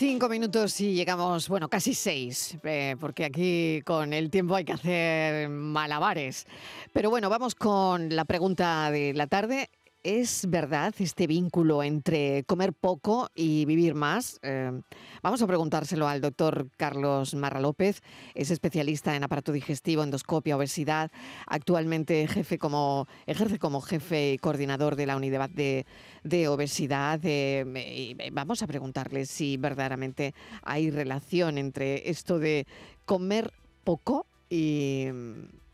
Cinco minutos y llegamos, bueno, casi seis, eh, porque aquí con el tiempo hay que hacer malabares. Pero bueno, vamos con la pregunta de la tarde. ¿Es verdad este vínculo entre comer poco y vivir más? Eh, vamos a preguntárselo al doctor Carlos Marra López. Es especialista en aparato digestivo, endoscopia, obesidad. Actualmente jefe como, ejerce como jefe y coordinador de la unidad de, obesidad. Eh, vamos a preguntarle si verdaderamente hay relación entre esto de comer poco y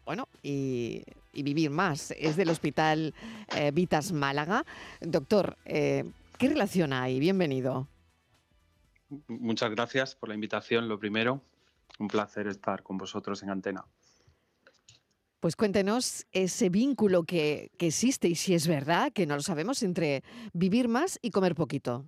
bueno, y, vivir más. Es del Hospital eh, Vitas Málaga. Doctor, eh, ¿qué relación hay? Bienvenido. Muchas gracias por la invitación, lo primero. Un placer estar con vosotros en antena. Pues cuéntenos ese vínculo que, existe y si es verdad, que no lo sabemos, entre vivir más y comer poquito.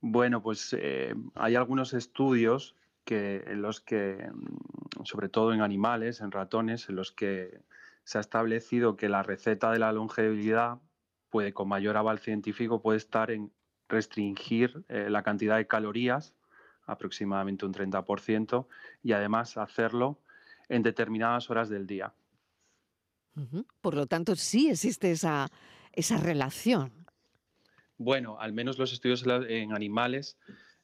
Bueno, pues eh, hay algunos estudios que, en los que, mm, sobre todo en animales, en ratones, en los que se ha establecido que la receta de la longevidad puede, con mayor aval científico, puede estar en restringir eh, la cantidad de calorías, aproximadamente un 30%, y además hacerlo en determinadas horas del día. Por lo tanto, sí existe esa, esa relación. Bueno, al menos los estudios en animales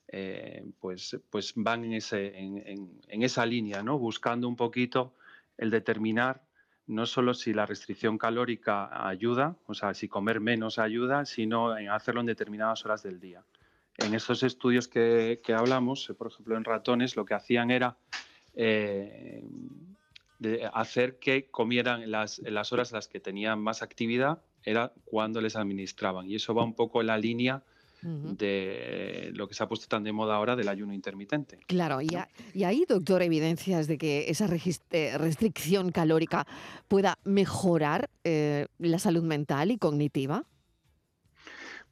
eh, pues, pues van en, ese, en, esa línea, ¿no? buscando un poquito el determinar no solo si la restricción calórica ayuda, o sea, si comer menos ayuda, sino en hacerlo en determinadas horas del día. En estos estudios que, hablamos, por ejemplo en ratones, lo que hacían era eh, hacer que comieran las, las horas en las que tenían más actividad, era cuando les administraban. Y eso va un poco en la línea de lo que se ha puesto tan de moda ahora del ayuno intermitente. Claro, y, y ahí, doctor, evidencias de que esa eh, restricción calórica pueda mejorar eh, la salud mental y cognitiva.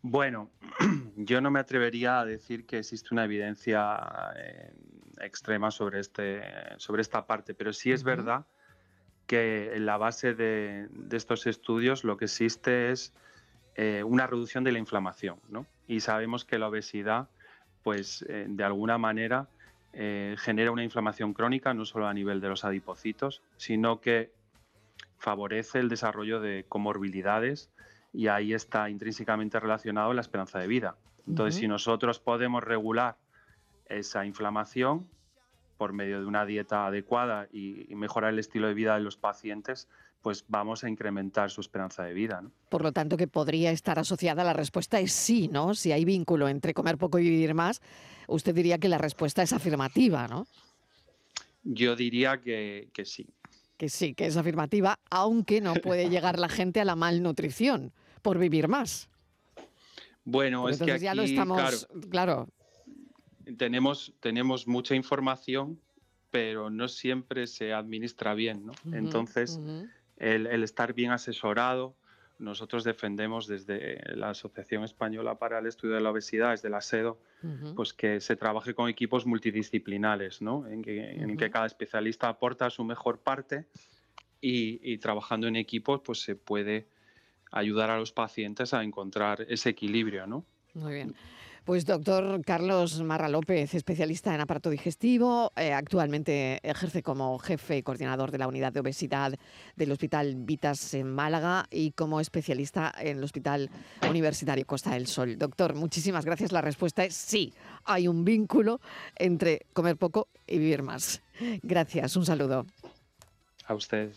Bueno, yo no me atrevería a decir que existe una evidencia eh, extrema sobre, este, sobre esta parte, pero sí es verdad que en la base de, de, estos estudios lo que existe es una reducción de la inflamación, ¿no? Y sabemos que la obesidad, pues eh, de alguna manera eh, genera una inflamación crónica, no solo a nivel de los adipocitos, sino que favorece el desarrollo de comorbilidades y ahí está intrínsecamente relacionado la esperanza de vida. Entonces, si nosotros podemos regular esa inflamación por medio de una dieta adecuada y mejorar el estilo de vida de los pacientes, pues vamos a incrementar su esperanza de vida. Por lo tanto, que podría estar asociada, la respuesta es sí, ¿no? Si hay vínculo entre comer poco y vivir más, usted diría que la respuesta es afirmativa, ¿no? Yo diría que, sí. Que sí, que es afirmativa, aunque no puede llegar la gente a la malnutrición por vivir más. Bueno, es que aquí, ya lo estamos, claro, Tenemos, tenemos mucha información, pero no siempre se administra bien, ¿no? Entonces, el, estar bien asesorado. Nosotros defendemos desde la Asociación Española para el Estudio de la Obesidad, desde la SEDO, pues que se trabaje con equipos multidisciplinares, ¿no? en, que, cada especialista aporta su mejor parte y, y, trabajando en equipos pues se puede ayudar a los pacientes a encontrar ese equilibrio. ¿no? Muy bien. Pues doctor Carlos Marra López, especialista en aparato digestivo, eh, actualmente ejerce como jefe y coordinador de la unidad de obesidad del Hospital Vitas en Málaga y como especialista en el Hospital Universitario Costa del Sol. Doctor, muchísimas gracias. La respuesta es sí, hay un vínculo entre comer poco y vivir más. Gracias, un saludo. A usted.